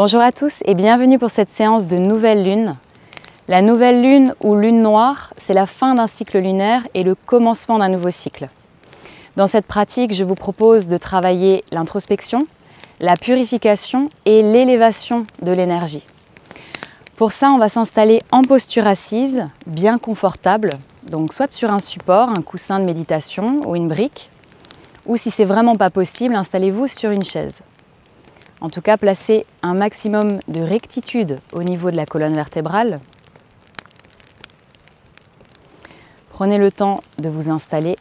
Bonjour à tous et bienvenue pour cette séance de nouvelle lune. La nouvelle lune ou lune noire, c'est la fin d'un cycle lunaire et le commencement d'un nouveau cycle. Dans cette pratique, je vous propose de travailler l'introspection, la purification et l'élévation de l'énergie. Pour ça, on va s'installer en posture assise, bien confortable, donc soit sur un support, un coussin de méditation ou une brique, ou si c'est vraiment pas possible, installez-vous sur une chaise. En tout cas, placez un maximum de rectitude au niveau de la colonne vertébrale. Prenez le temps de vous installer.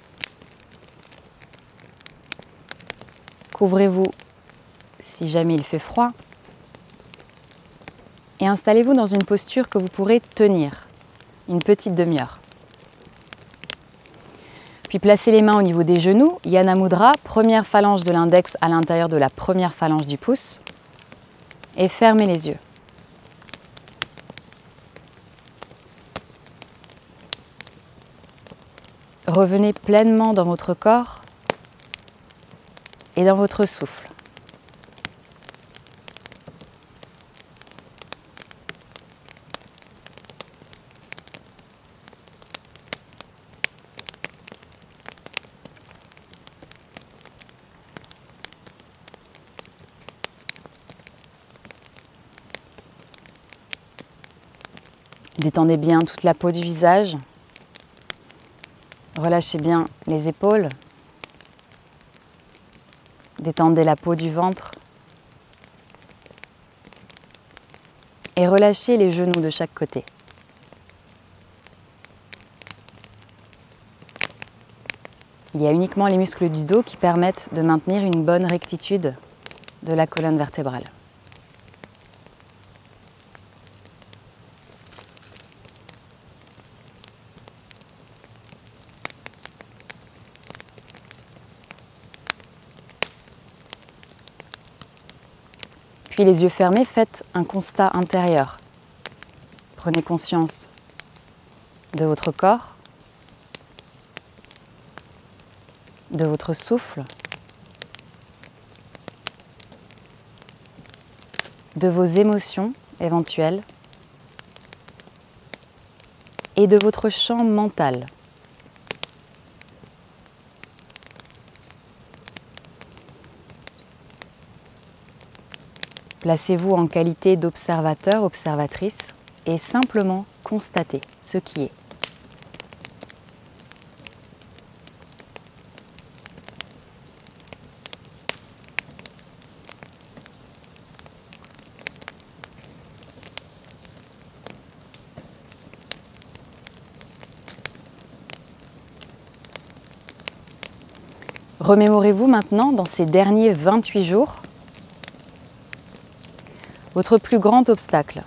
Couvrez-vous si jamais il fait froid. Et installez-vous dans une posture que vous pourrez tenir une petite demi-heure. Puis placez les mains au niveau des genoux, Yana Mudra, première phalange de l'index à l'intérieur de la première phalange du pouce. Et fermez les yeux. Revenez pleinement dans votre corps et dans votre souffle. Détendez bien toute la peau du visage. Relâchez bien les épaules. Détendez la peau du ventre. Et relâchez les genoux de chaque côté. Il y a uniquement les muscles du dos qui permettent de maintenir une bonne rectitude de la colonne vertébrale. Puis les yeux fermés, faites un constat intérieur. Prenez conscience de votre corps, de votre souffle, de vos émotions éventuelles et de votre champ mental. Placez-vous en qualité d'observateur, observatrice et simplement constatez ce qui est. Remémorez-vous maintenant dans ces derniers 28 jours votre plus grand obstacle,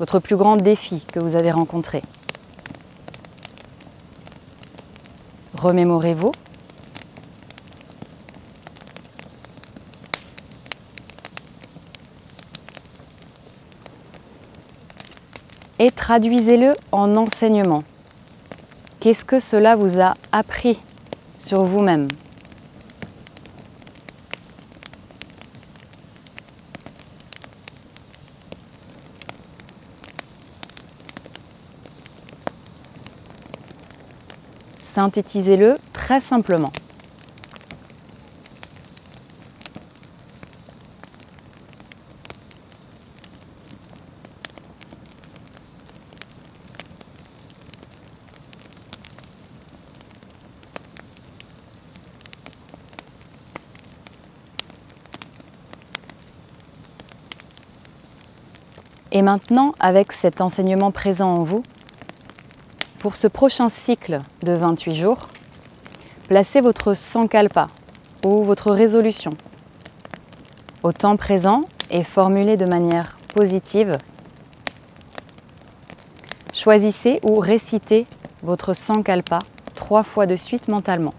votre plus grand défi que vous avez rencontré. Remémorez-vous. Et traduisez-le en enseignement. Qu'est-ce que cela vous a appris sur vous-même? Synthétisez-le très simplement. Et maintenant, avec cet enseignement présent en vous, pour ce prochain cycle de 28 jours, placez votre sankalpa ou votre résolution au temps présent et formulez de manière positive. Choisissez ou récitez votre sankalpa trois fois de suite mentalement.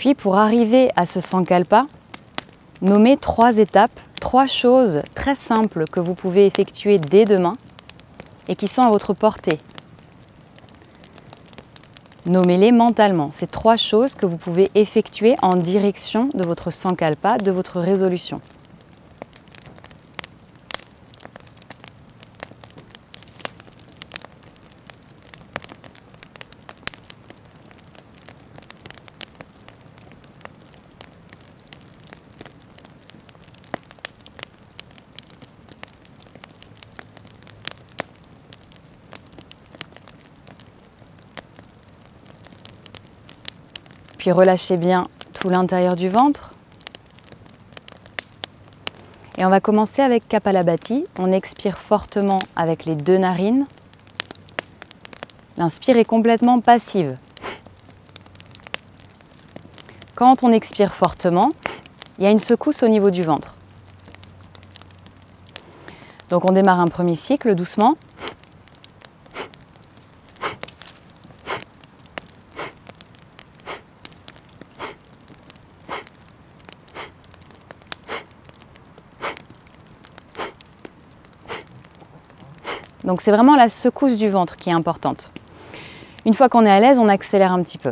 Puis pour arriver à ce sankalpa, nommez trois étapes, trois choses très simples que vous pouvez effectuer dès demain et qui sont à votre portée. Nommez-les mentalement. Ces trois choses que vous pouvez effectuer en direction de votre sankalpa, de votre résolution. Relâchez bien tout l'intérieur du ventre. Et on va commencer avec Kapalabhati. On expire fortement avec les deux narines. L'inspire est complètement passive. Quand on expire fortement, il y a une secousse au niveau du ventre. Donc on démarre un premier cycle doucement. Donc c'est vraiment la secousse du ventre qui est importante. Une fois qu'on est à l'aise, on accélère un petit peu.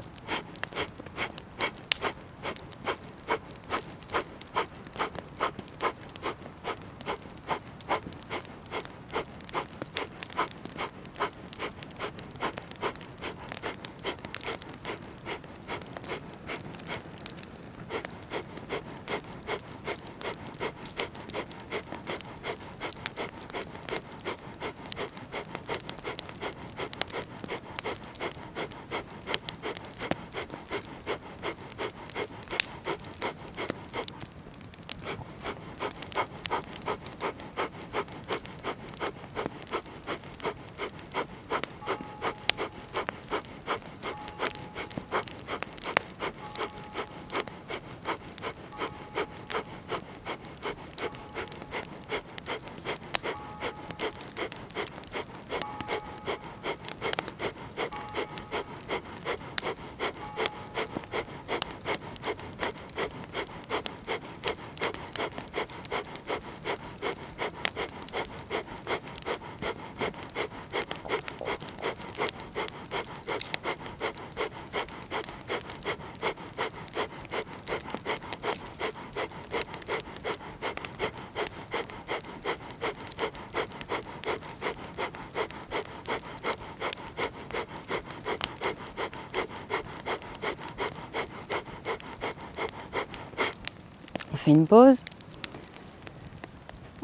Une pause.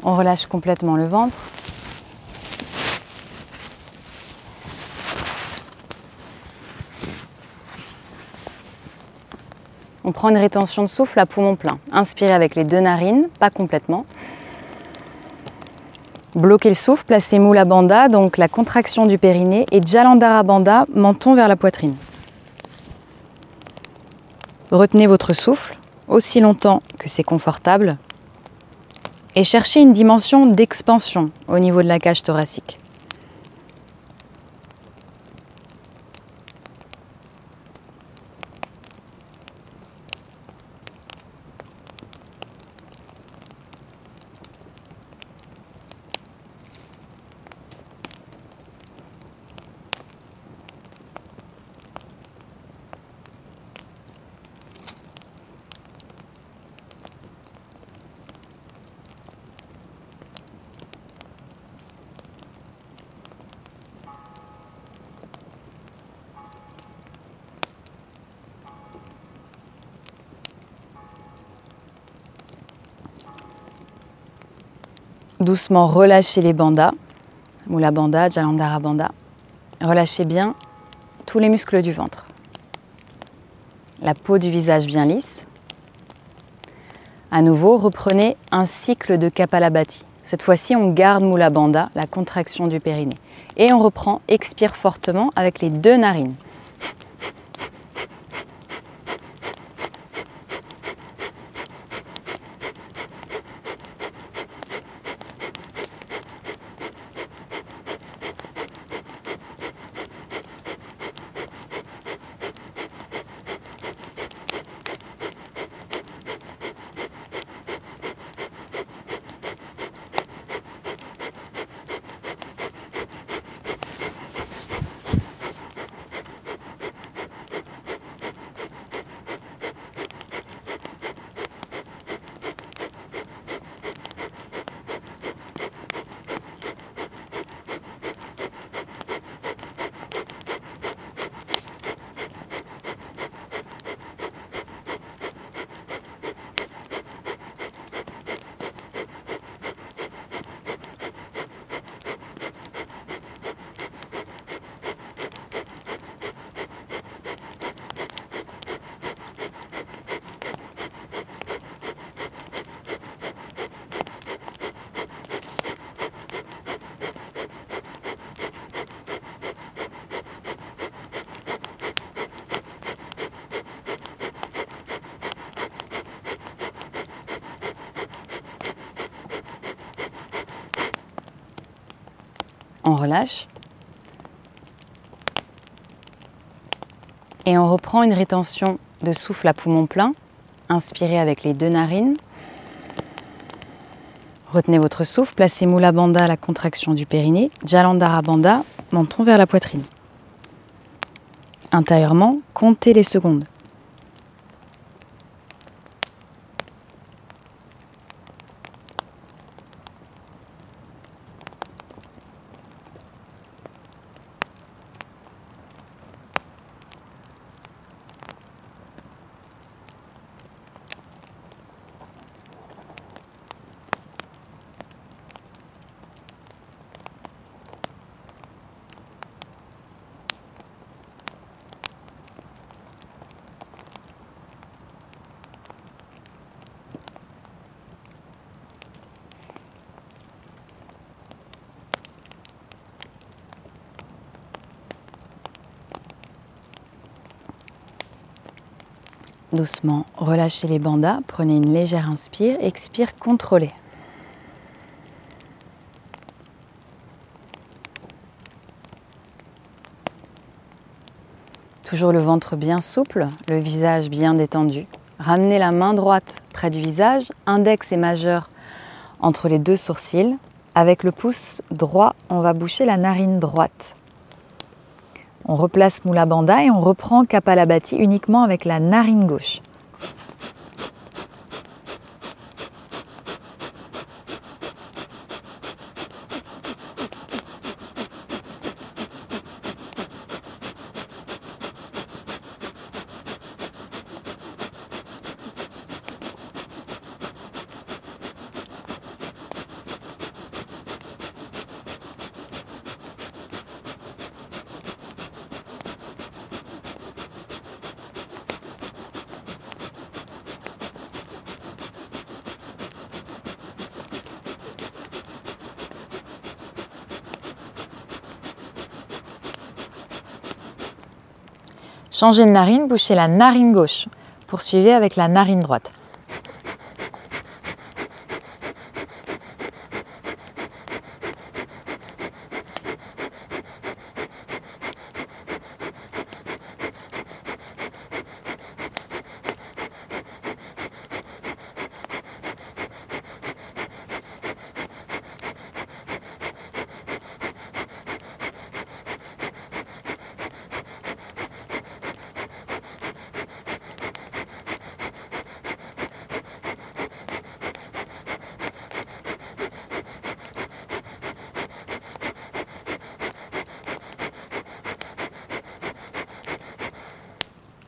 On relâche complètement le ventre. On prend une rétention de souffle à poumon plein. Inspirez avec les deux narines, pas complètement. Bloquez le souffle, placez Mula Bandha, donc la contraction du périnée, et Jalandhara Bandha, menton vers la poitrine. Retenez votre souffle aussi longtemps que c'est confortable et chercher une dimension d'expansion au niveau de la cage thoracique. Doucement relâchez les bandas, Mula Bandha, Jalandhara Bandha. Relâchez bien tous les muscles du ventre. La peau du visage bien lisse. À nouveau, reprenez un cycle de Kapalabhati. Cette fois-ci, on garde Mula Bandha, la contraction du périnée. Et on reprend, expire fortement avec les deux narines. Relâche. Et on reprend une rétention de souffle à poumon plein. Inspirez avec les deux narines. Retenez votre souffle, placez Mula Bandha à la contraction du périnée, Jalandhara Bandha, menton vers la poitrine. Intérieurement, comptez les secondes. Doucement, relâchez les bandas, prenez une légère inspire, expire contrôlée. Toujours le ventre bien souple, le visage bien détendu. Ramenez la main droite près du visage, index et majeur entre les deux sourcils. Avec le pouce droit, on va boucher la narine droite. On replace Mula Bandha et on reprend Kapalabhati uniquement avec la narine gauche. Changez de narine, bouchez la narine gauche. Poursuivez avec la narine droite.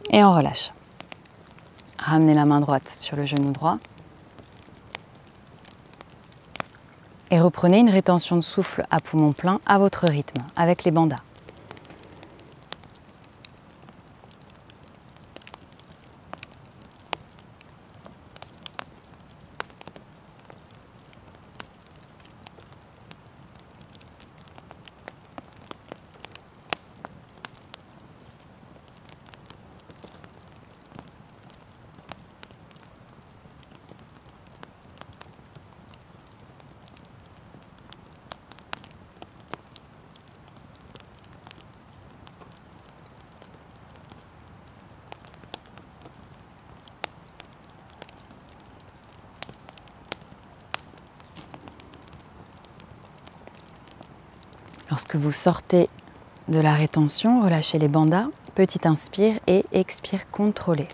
Et on relâche. Ramenez la main droite sur le genou droit. Et reprenez une rétention de souffle à poumon plein à votre rythme, avec les bandas. Lorsque vous sortez de la rétention, relâchez les bandas, petit inspire et expire contrôlé.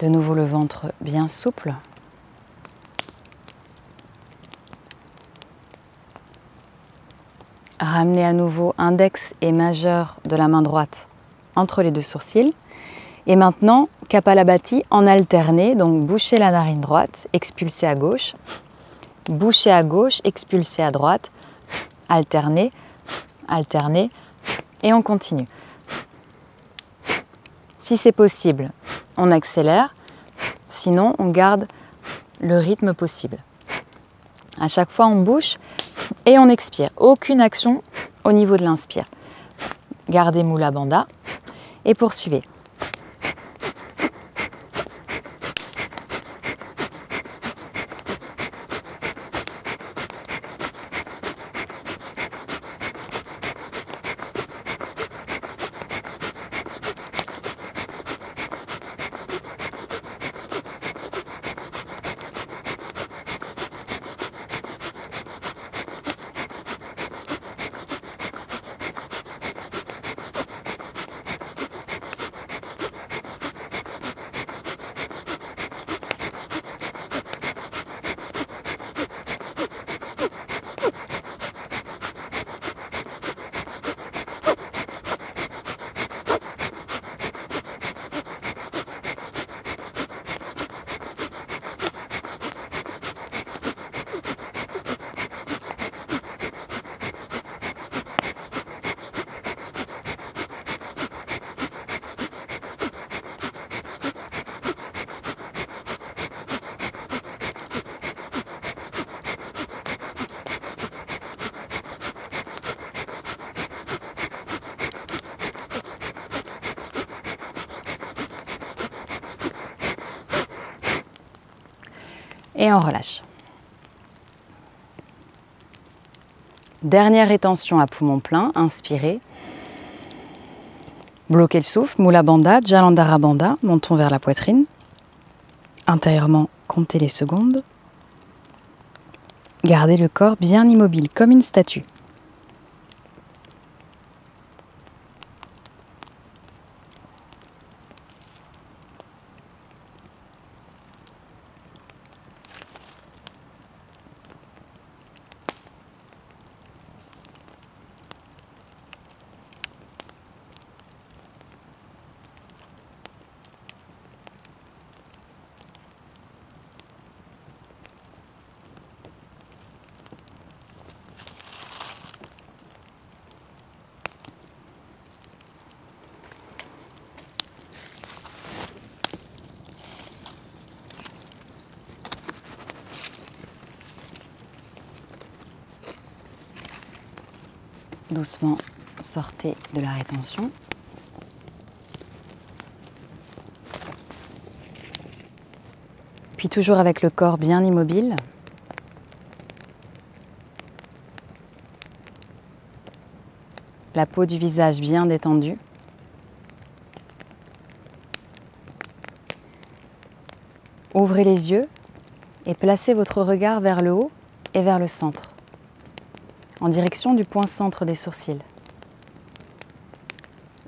De nouveau le ventre bien souple. Ramenez à nouveau index et majeur de la main droite entre les deux sourcils. Et maintenant, Kapalabhati en alterné, donc bouchez la narine droite, expulsez à gauche, bouchez à gauche, expulsez à droite, alternez, alternez, et on continue. Si c'est possible, on accélère, sinon on garde le rythme possible. À chaque fois, on bouche et on expire. Aucune action au niveau de l'inspire. Gardez Mula Bandha et poursuivez. Et on relâche. Dernière rétention à poumon plein, inspirez. Bloquez le souffle, Mula Bandha, Jalandhara Bandha, montons vers la poitrine. Intérieurement, comptez les secondes. Gardez le corps bien immobile, comme une statue. Doucement, sortez de la rétention. Puis toujours avec le corps bien immobile. La peau du visage bien détendue. Ouvrez les yeux et placez votre regard vers le haut et vers le centre en direction du point centre des sourcils.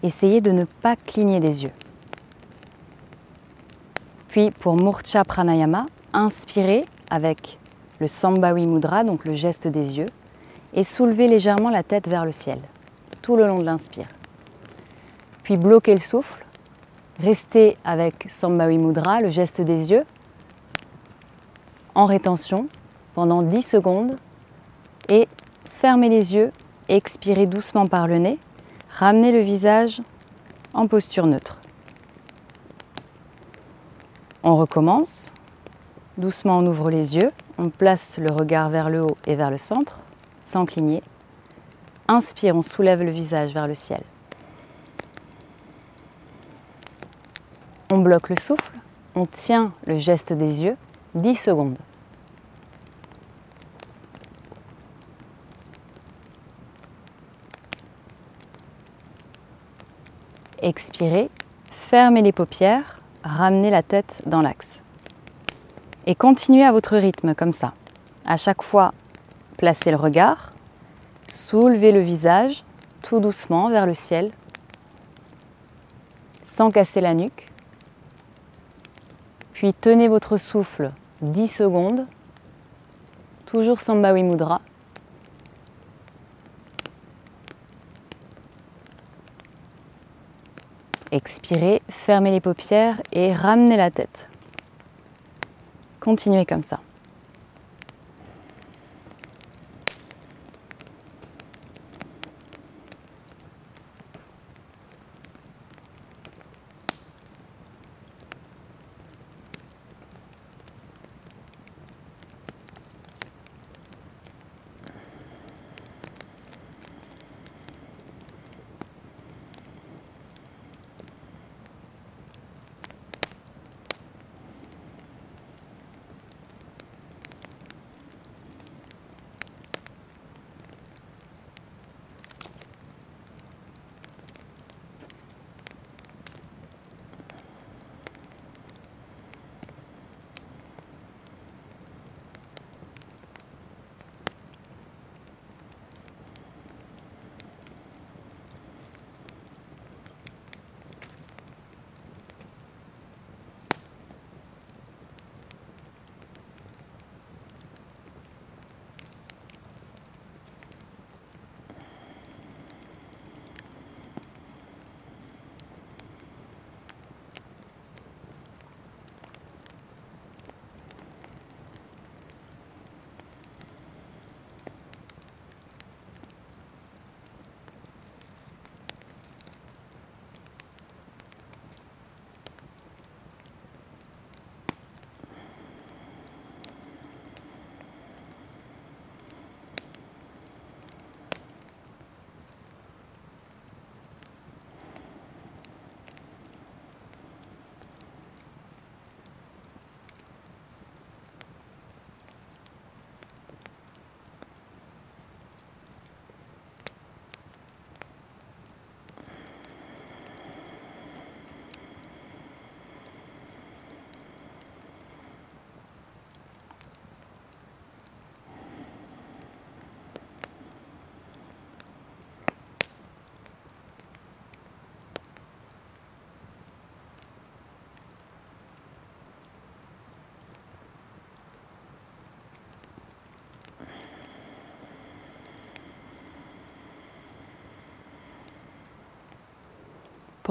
Essayez de ne pas cligner des yeux. Puis pour Murcha Pranayama, inspirez avec le Sambhavi Mudra, donc le geste des yeux, et soulevez légèrement la tête vers le ciel, tout le long de l'inspire. Puis bloquez le souffle, restez avec Sambhavi Mudra, le geste des yeux, en rétention pendant 10 secondes et Fermez les yeux, expirez doucement par le nez, ramenez le visage en posture neutre. On recommence. Doucement, on ouvre les yeux, on place le regard vers le haut et vers le centre, sans cligner. Inspire, on soulève le visage vers le ciel. On bloque le souffle, on tient le geste des yeux 10 secondes. Expirez, fermez les paupières, ramenez la tête dans l'axe. Et continuez à votre rythme comme ça. À chaque fois, placez le regard, soulevez le visage tout doucement vers le ciel, sans casser la nuque. Puis tenez votre souffle 10 secondes, toujours Sambhavi Mudra. Expirez, fermez les paupières et ramenez la tête. Continuez comme ça.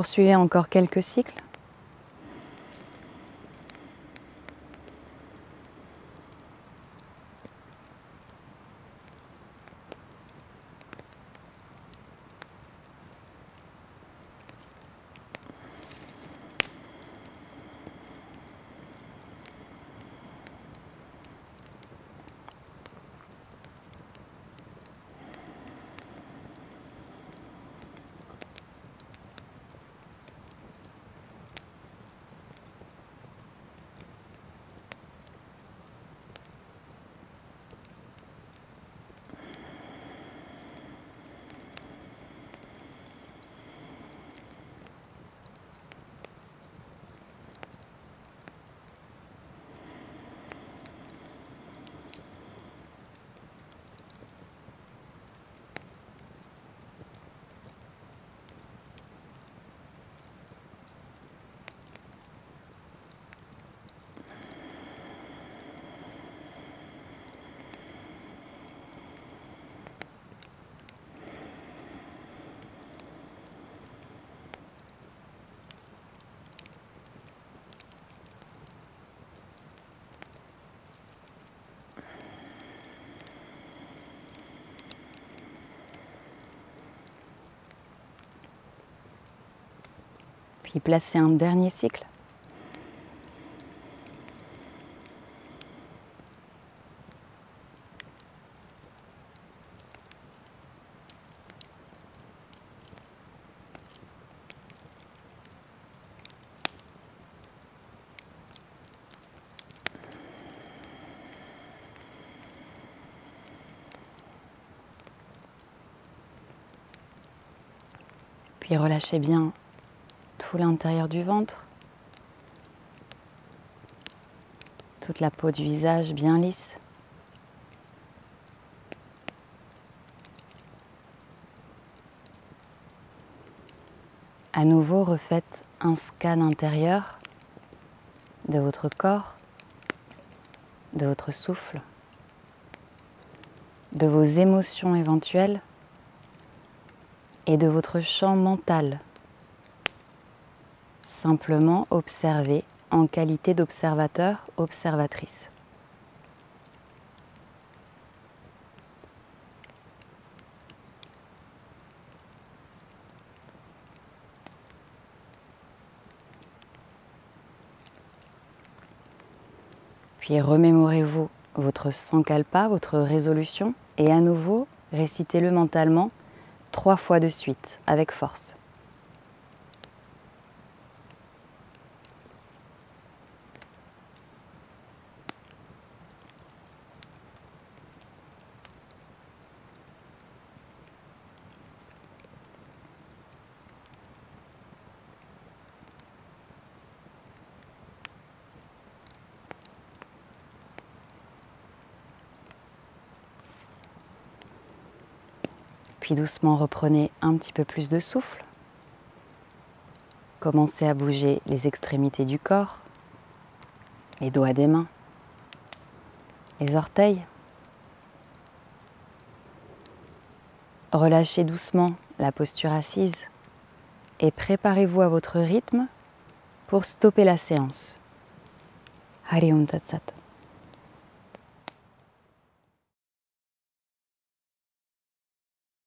Poursuivez encore quelques cycles. Puis placer un dernier cycle. Puis relâchez bien l'intérieur du ventre, toute la peau du visage bien lisse. À nouveau, refaites un scan intérieur de votre corps, de votre souffle, de vos émotions éventuelles et de votre champ mental simplement observer en qualité d'observateur, observatrice. Puis remémorez-vous votre sankalpa, votre résolution, et à nouveau récitez-le mentalement trois fois de suite avec force. Puis doucement reprenez un petit peu plus de souffle. Commencez à bouger les extrémités du corps, les doigts des mains, les orteils. Relâchez doucement la posture assise et préparez-vous à votre rythme pour stopper la séance. Harium Tatsat.